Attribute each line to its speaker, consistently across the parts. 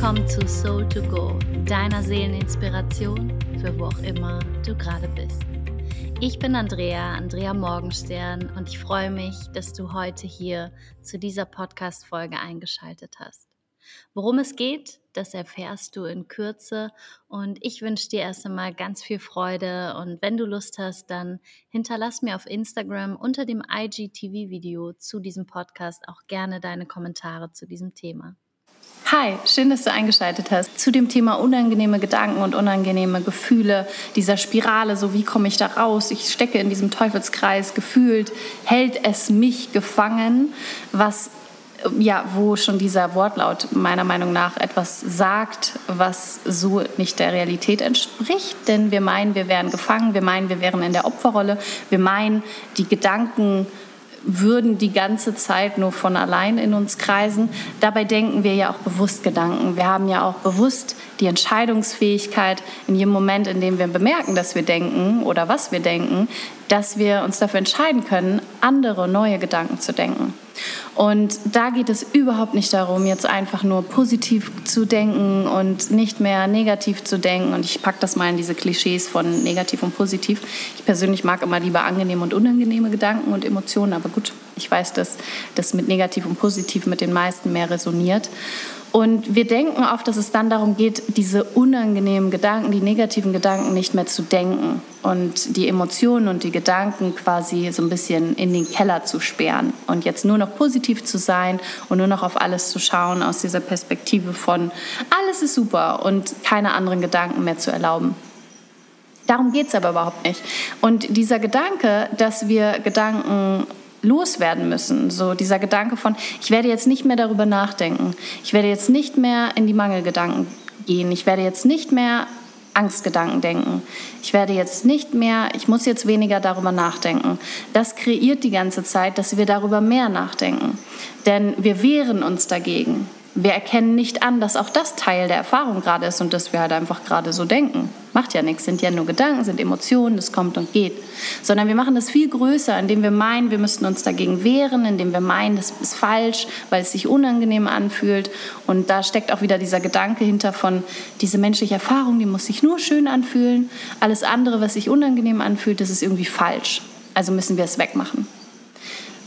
Speaker 1: willkommen zu Soul to Go, deiner Seeleninspiration für wo auch immer du gerade bist. Ich bin Andrea, Andrea Morgenstern und ich freue mich, dass du heute hier zu dieser Podcast-Folge eingeschaltet hast. Worum es geht, das erfährst du in Kürze und ich wünsche dir erst einmal ganz viel Freude und wenn du Lust hast, dann hinterlass mir auf Instagram unter dem IGTV-Video zu diesem Podcast auch gerne deine Kommentare zu diesem Thema.
Speaker 2: Hi, schön, dass du eingeschaltet hast. Zu dem Thema unangenehme Gedanken und unangenehme Gefühle, dieser Spirale, so wie komme ich da raus? Ich stecke in diesem Teufelskreis, gefühlt. Hält es mich gefangen, was ja, wo schon dieser Wortlaut meiner Meinung nach etwas sagt, was so nicht der Realität entspricht. Denn wir meinen, wir wären gefangen, wir meinen, wir wären in der Opferrolle, wir meinen, die Gedanken würden die ganze Zeit nur von allein in uns kreisen. Dabei denken wir ja auch bewusst Gedanken. Wir haben ja auch bewusst die Entscheidungsfähigkeit in jedem Moment, in dem wir bemerken, dass wir denken oder was wir denken, dass wir uns dafür entscheiden können, andere neue Gedanken zu denken. Und da geht es überhaupt nicht darum, jetzt einfach nur positiv zu denken und nicht mehr negativ zu denken. Und ich packe das mal in diese Klischees von negativ und positiv. Ich persönlich mag immer lieber angenehme und unangenehme Gedanken und Emotionen, aber gut, ich weiß, dass das mit negativ und positiv mit den meisten mehr resoniert. Und wir denken oft, dass es dann darum geht, diese unangenehmen Gedanken, die negativen Gedanken nicht mehr zu denken und die Emotionen und die Gedanken quasi so ein bisschen in den Keller zu sperren und jetzt nur noch positiv zu sein und nur noch auf alles zu schauen aus dieser Perspektive von alles ist super und keine anderen Gedanken mehr zu erlauben. Darum geht es aber überhaupt nicht. Und dieser Gedanke, dass wir Gedanken loswerden müssen. So dieser Gedanke von, ich werde jetzt nicht mehr darüber nachdenken. Ich werde jetzt nicht mehr in die Mangelgedanken gehen. Ich werde jetzt nicht mehr Angstgedanken denken. Ich werde jetzt nicht mehr, ich muss jetzt weniger darüber nachdenken. Das kreiert die ganze Zeit, dass wir darüber mehr nachdenken. Denn wir wehren uns dagegen wir erkennen nicht an, dass auch das Teil der Erfahrung gerade ist und dass wir halt einfach gerade so denken. Macht ja nichts, sind ja nur Gedanken, sind Emotionen, das kommt und geht. Sondern wir machen das viel größer, indem wir meinen, wir müssten uns dagegen wehren, indem wir meinen, das ist falsch, weil es sich unangenehm anfühlt. Und da steckt auch wieder dieser Gedanke hinter von, diese menschliche Erfahrung, die muss sich nur schön anfühlen. Alles andere, was sich unangenehm anfühlt, das ist irgendwie falsch. Also müssen wir es wegmachen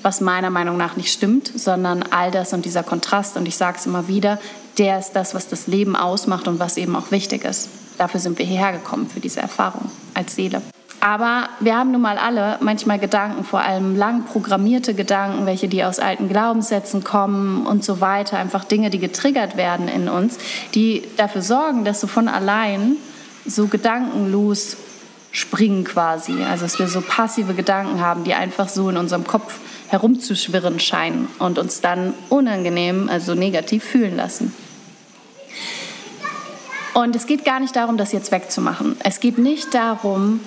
Speaker 2: was meiner Meinung nach nicht stimmt, sondern all das und dieser Kontrast, und ich sage es immer wieder, der ist das, was das Leben ausmacht und was eben auch wichtig ist. Dafür sind wir hierher gekommen, für diese Erfahrung als Seele. Aber wir haben nun mal alle manchmal Gedanken, vor allem lang programmierte Gedanken, welche die aus alten Glaubenssätzen kommen und so weiter, einfach Dinge, die getriggert werden in uns, die dafür sorgen, dass so von allein so gedankenlos springen quasi. Also dass wir so passive Gedanken haben, die einfach so in unserem Kopf herumzuschwirren scheinen und uns dann unangenehm, also negativ fühlen lassen. Und es geht gar nicht darum, das jetzt wegzumachen. Es geht nicht darum,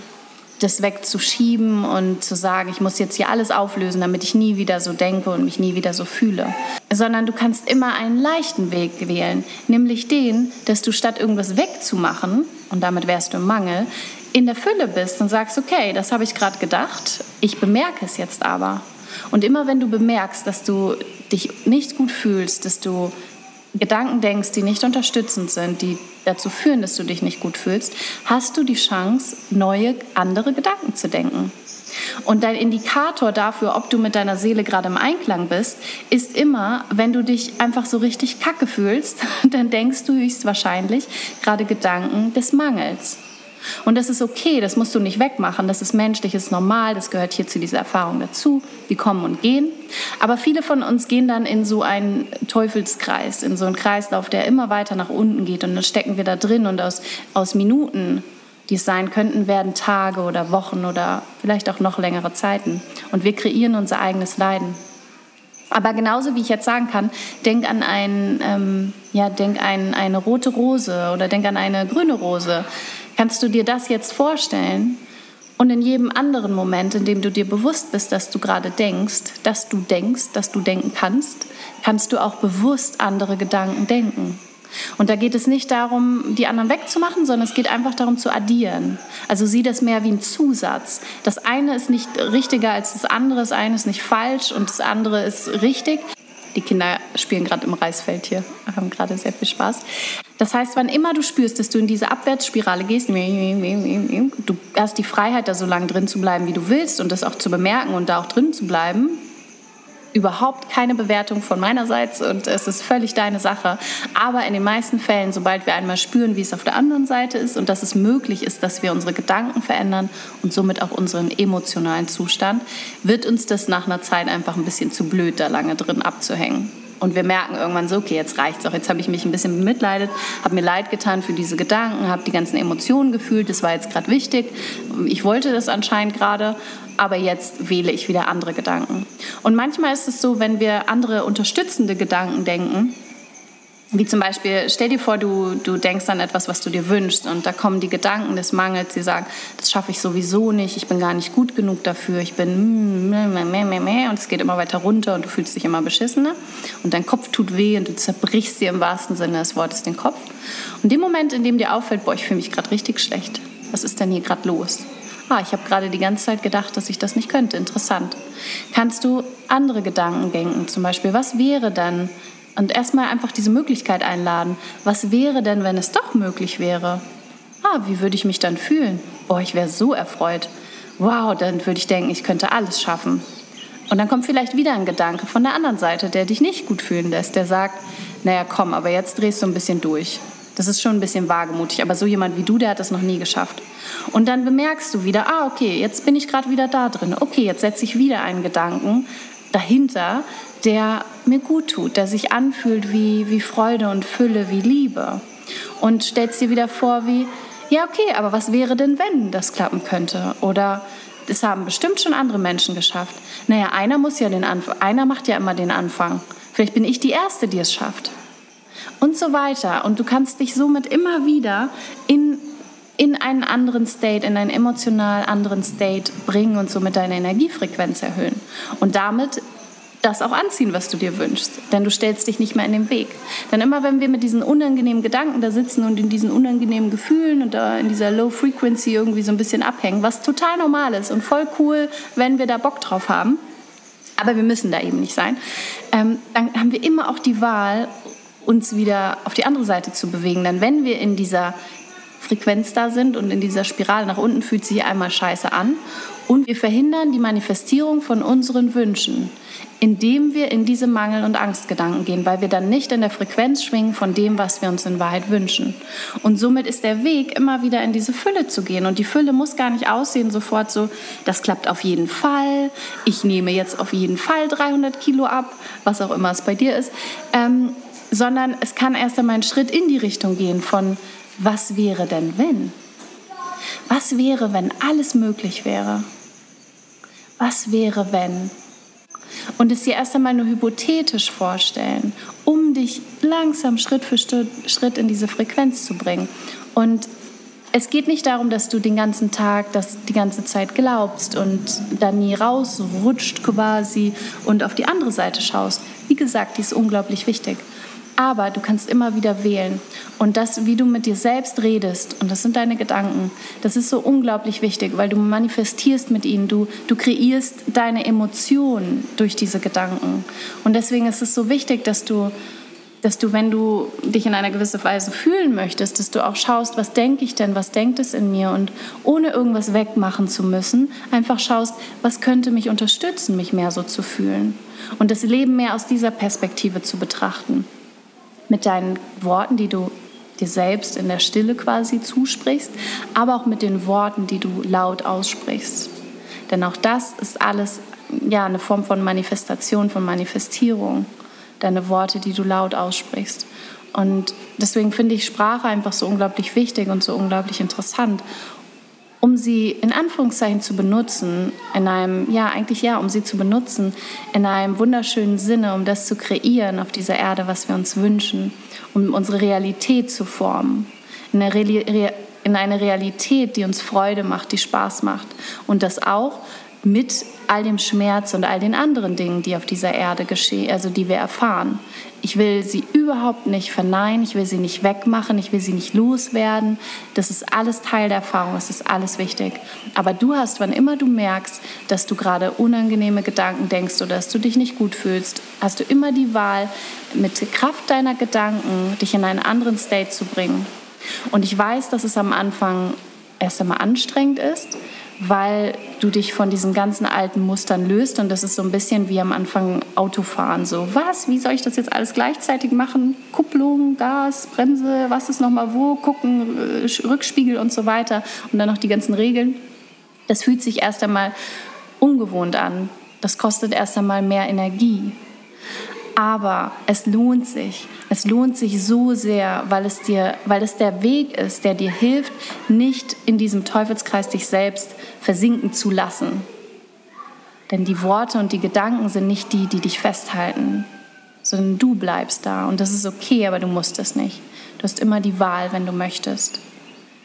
Speaker 2: das wegzuschieben und zu sagen, ich muss jetzt hier alles auflösen, damit ich nie wieder so denke und mich nie wieder so fühle. Sondern du kannst immer einen leichten Weg wählen, nämlich den, dass du statt irgendwas wegzumachen, und damit wärst du im Mangel, in der Fülle bist und sagst, okay, das habe ich gerade gedacht, ich bemerke es jetzt aber und immer wenn du bemerkst, dass du dich nicht gut fühlst, dass du Gedanken denkst, die nicht unterstützend sind, die dazu führen, dass du dich nicht gut fühlst, hast du die Chance, neue, andere Gedanken zu denken. Und dein Indikator dafür, ob du mit deiner Seele gerade im Einklang bist, ist immer, wenn du dich einfach so richtig kacke fühlst, dann denkst du höchstwahrscheinlich gerade Gedanken des Mangels. Und das ist okay, das musst du nicht wegmachen, das ist menschlich, das ist normal, das gehört hier zu dieser Erfahrung dazu. Die kommen und gehen. Aber viele von uns gehen dann in so einen Teufelskreis, in so einen Kreislauf, der immer weiter nach unten geht. Und dann stecken wir da drin und aus, aus Minuten, die es sein könnten, werden Tage oder Wochen oder vielleicht auch noch längere Zeiten. Und wir kreieren unser eigenes Leiden. Aber genauso wie ich jetzt sagen kann, denk an, ein, ähm, ja, denk an eine rote Rose oder denk an eine grüne Rose. Kannst du dir das jetzt vorstellen? Und in jedem anderen Moment, in dem du dir bewusst bist, dass du gerade denkst, dass du denkst, dass du denken kannst, kannst du auch bewusst andere Gedanken denken. Und da geht es nicht darum, die anderen wegzumachen, sondern es geht einfach darum zu addieren. Also sieh das mehr wie ein Zusatz. Das eine ist nicht richtiger als das andere, das eine ist nicht falsch und das andere ist richtig. Die Kinder spielen gerade im Reisfeld hier, haben gerade sehr viel Spaß. Das heißt, wann immer du spürst, dass du in diese Abwärtsspirale gehst, du hast die Freiheit, da so lange drin zu bleiben, wie du willst und das auch zu bemerken und da auch drin zu bleiben überhaupt keine Bewertung von meinerseits und es ist völlig deine Sache. Aber in den meisten Fällen, sobald wir einmal spüren, wie es auf der anderen Seite ist und dass es möglich ist, dass wir unsere Gedanken verändern und somit auch unseren emotionalen Zustand, wird uns das nach einer Zeit einfach ein bisschen zu blöd, da lange drin abzuhängen. Und wir merken irgendwann so, okay, jetzt reicht's auch. Jetzt habe ich mich ein bisschen bemitleidet, habe mir leid getan für diese Gedanken, habe die ganzen Emotionen gefühlt. Das war jetzt gerade wichtig. Ich wollte das anscheinend gerade, aber jetzt wähle ich wieder andere Gedanken. Und manchmal ist es so, wenn wir andere unterstützende Gedanken denken, wie zum Beispiel, stell dir vor, du, du denkst an etwas, was du dir wünschst und da kommen die Gedanken des Mangels, die sagen, das schaffe ich sowieso nicht, ich bin gar nicht gut genug dafür, ich bin und es geht immer weiter runter und du fühlst dich immer beschissener und dein Kopf tut weh und du zerbrichst dir im wahrsten Sinne des Wortes den Kopf. Und dem Moment, in dem dir auffällt, boah, ich fühle mich gerade richtig schlecht, was ist denn hier gerade los? Ah, ich habe gerade die ganze Zeit gedacht, dass ich das nicht könnte. Interessant. Kannst du andere Gedanken denken? Zum Beispiel, was wäre dann, und erstmal einfach diese Möglichkeit einladen. Was wäre denn, wenn es doch möglich wäre? Ah, wie würde ich mich dann fühlen? Boah, ich wäre so erfreut. Wow, dann würde ich denken, ich könnte alles schaffen. Und dann kommt vielleicht wieder ein Gedanke von der anderen Seite, der dich nicht gut fühlen lässt, der sagt, naja, komm, aber jetzt drehst du ein bisschen durch. Das ist schon ein bisschen wagemutig, aber so jemand wie du, der hat das noch nie geschafft. Und dann bemerkst du wieder, ah, okay, jetzt bin ich gerade wieder da drin. Okay, jetzt setze ich wieder einen Gedanken dahinter, der mir gut tut, der sich anfühlt wie, wie Freude und Fülle, wie Liebe. Und stellst dir wieder vor, wie, ja, okay, aber was wäre denn, wenn das klappen könnte? Oder das haben bestimmt schon andere Menschen geschafft. Naja, einer muss ja den Anfang, einer macht ja immer den Anfang. Vielleicht bin ich die Erste, die es schafft. Und so weiter. Und du kannst dich somit immer wieder in, in einen anderen State, in einen emotional anderen State bringen und somit deine Energiefrequenz erhöhen. Und damit das auch anziehen, was du dir wünschst. Denn du stellst dich nicht mehr in den Weg. Denn immer wenn wir mit diesen unangenehmen Gedanken da sitzen und in diesen unangenehmen Gefühlen und da in dieser Low Frequency irgendwie so ein bisschen abhängen, was total normal ist und voll cool, wenn wir da Bock drauf haben, aber wir müssen da eben nicht sein, ähm, dann haben wir immer auch die Wahl, uns wieder auf die andere Seite zu bewegen. Denn wenn wir in dieser Frequenz da sind und in dieser Spirale nach unten fühlt sich einmal scheiße an und wir verhindern die Manifestierung von unseren Wünschen, indem wir in diese Mangel- und Angstgedanken gehen, weil wir dann nicht in der Frequenz schwingen von dem, was wir uns in Wahrheit wünschen. Und somit ist der Weg, immer wieder in diese Fülle zu gehen. Und die Fülle muss gar nicht aussehen sofort so, das klappt auf jeden Fall, ich nehme jetzt auf jeden Fall 300 Kilo ab, was auch immer es bei dir ist, ähm, sondern es kann erst einmal einen Schritt in die Richtung gehen von, was wäre denn wenn? Was wäre, wenn alles möglich wäre? Was wäre, wenn? Und es dir erst einmal nur hypothetisch vorstellen, um dich langsam Schritt für Schritt in diese Frequenz zu bringen. Und es geht nicht darum, dass du den ganzen Tag das die ganze Zeit glaubst und dann nie rausrutscht quasi und auf die andere Seite schaust. Wie gesagt, die ist unglaublich wichtig. Aber du kannst immer wieder wählen. Und das, wie du mit dir selbst redest, und das sind deine Gedanken, das ist so unglaublich wichtig, weil du manifestierst mit ihnen, du, du kreierst deine Emotionen durch diese Gedanken. Und deswegen ist es so wichtig, dass du, dass du, wenn du dich in einer gewissen Weise fühlen möchtest, dass du auch schaust, was denke ich denn, was denkt es in mir und ohne irgendwas wegmachen zu müssen, einfach schaust, was könnte mich unterstützen, mich mehr so zu fühlen und das Leben mehr aus dieser Perspektive zu betrachten mit deinen Worten, die du dir selbst in der Stille quasi zusprichst, aber auch mit den Worten, die du laut aussprichst. Denn auch das ist alles ja, eine Form von Manifestation, von Manifestierung. Deine Worte, die du laut aussprichst. Und deswegen finde ich Sprache einfach so unglaublich wichtig und so unglaublich interessant um sie in Anführungszeichen zu benutzen, in einem, ja, eigentlich ja, um sie zu benutzen, in einem wunderschönen Sinne, um das zu kreieren auf dieser Erde, was wir uns wünschen, um unsere Realität zu formen. In eine, in eine Realität, die uns Freude macht, die Spaß macht. Und das auch mit all dem Schmerz und all den anderen Dingen, die auf dieser Erde geschehen, also die wir erfahren. Ich will sie überhaupt nicht verneinen, ich will sie nicht wegmachen, ich will sie nicht loswerden. Das ist alles Teil der Erfahrung, das ist alles wichtig. Aber du hast, wann immer du merkst, dass du gerade unangenehme Gedanken denkst oder dass du dich nicht gut fühlst, hast du immer die Wahl, mit Kraft deiner Gedanken dich in einen anderen State zu bringen. Und ich weiß, dass es am Anfang erst einmal anstrengend ist, weil du dich von diesen ganzen alten Mustern löst. Und das ist so ein bisschen wie am Anfang Autofahren. So, was? Wie soll ich das jetzt alles gleichzeitig machen? Kupplung, Gas, Bremse, was ist nochmal wo? Gucken, äh, Rückspiegel und so weiter. Und dann noch die ganzen Regeln. Das fühlt sich erst einmal ungewohnt an. Das kostet erst einmal mehr Energie. Aber es lohnt sich. Es lohnt sich so sehr, weil es, dir, weil es der Weg ist, der dir hilft, nicht in diesem Teufelskreis dich selbst versinken zu lassen. Denn die Worte und die Gedanken sind nicht die, die dich festhalten, sondern du bleibst da. Und das ist okay, aber du musst es nicht. Du hast immer die Wahl, wenn du möchtest.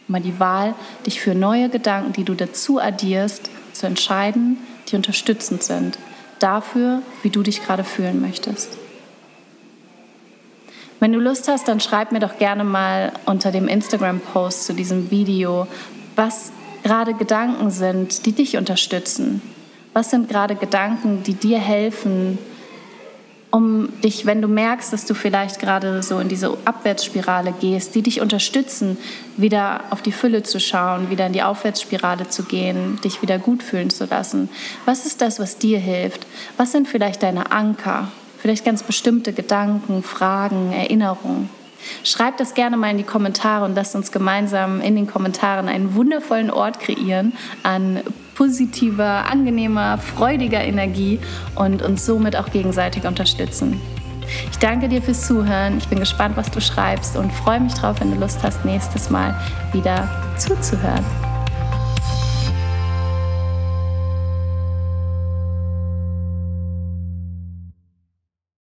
Speaker 2: Immer die Wahl, dich für neue Gedanken, die du dazu addierst, zu entscheiden, die unterstützend sind. Dafür, wie du dich gerade fühlen möchtest. Wenn du Lust hast, dann schreib mir doch gerne mal unter dem Instagram-Post zu diesem Video, was gerade Gedanken sind, die dich unterstützen. Was sind gerade Gedanken, die dir helfen, um dich, wenn du merkst, dass du vielleicht gerade so in diese Abwärtsspirale gehst, die dich unterstützen, wieder auf die Fülle zu schauen, wieder in die Aufwärtsspirale zu gehen, dich wieder gut fühlen zu lassen. Was ist das, was dir hilft? Was sind vielleicht deine Anker? Vielleicht ganz bestimmte Gedanken, Fragen, Erinnerungen. Schreibt das gerne mal in die Kommentare und lasst uns gemeinsam in den Kommentaren einen wundervollen Ort kreieren an positiver, angenehmer, freudiger Energie und uns somit auch gegenseitig unterstützen. Ich danke dir fürs Zuhören. Ich bin gespannt, was du schreibst und freue mich drauf, wenn du Lust hast, nächstes Mal wieder zuzuhören.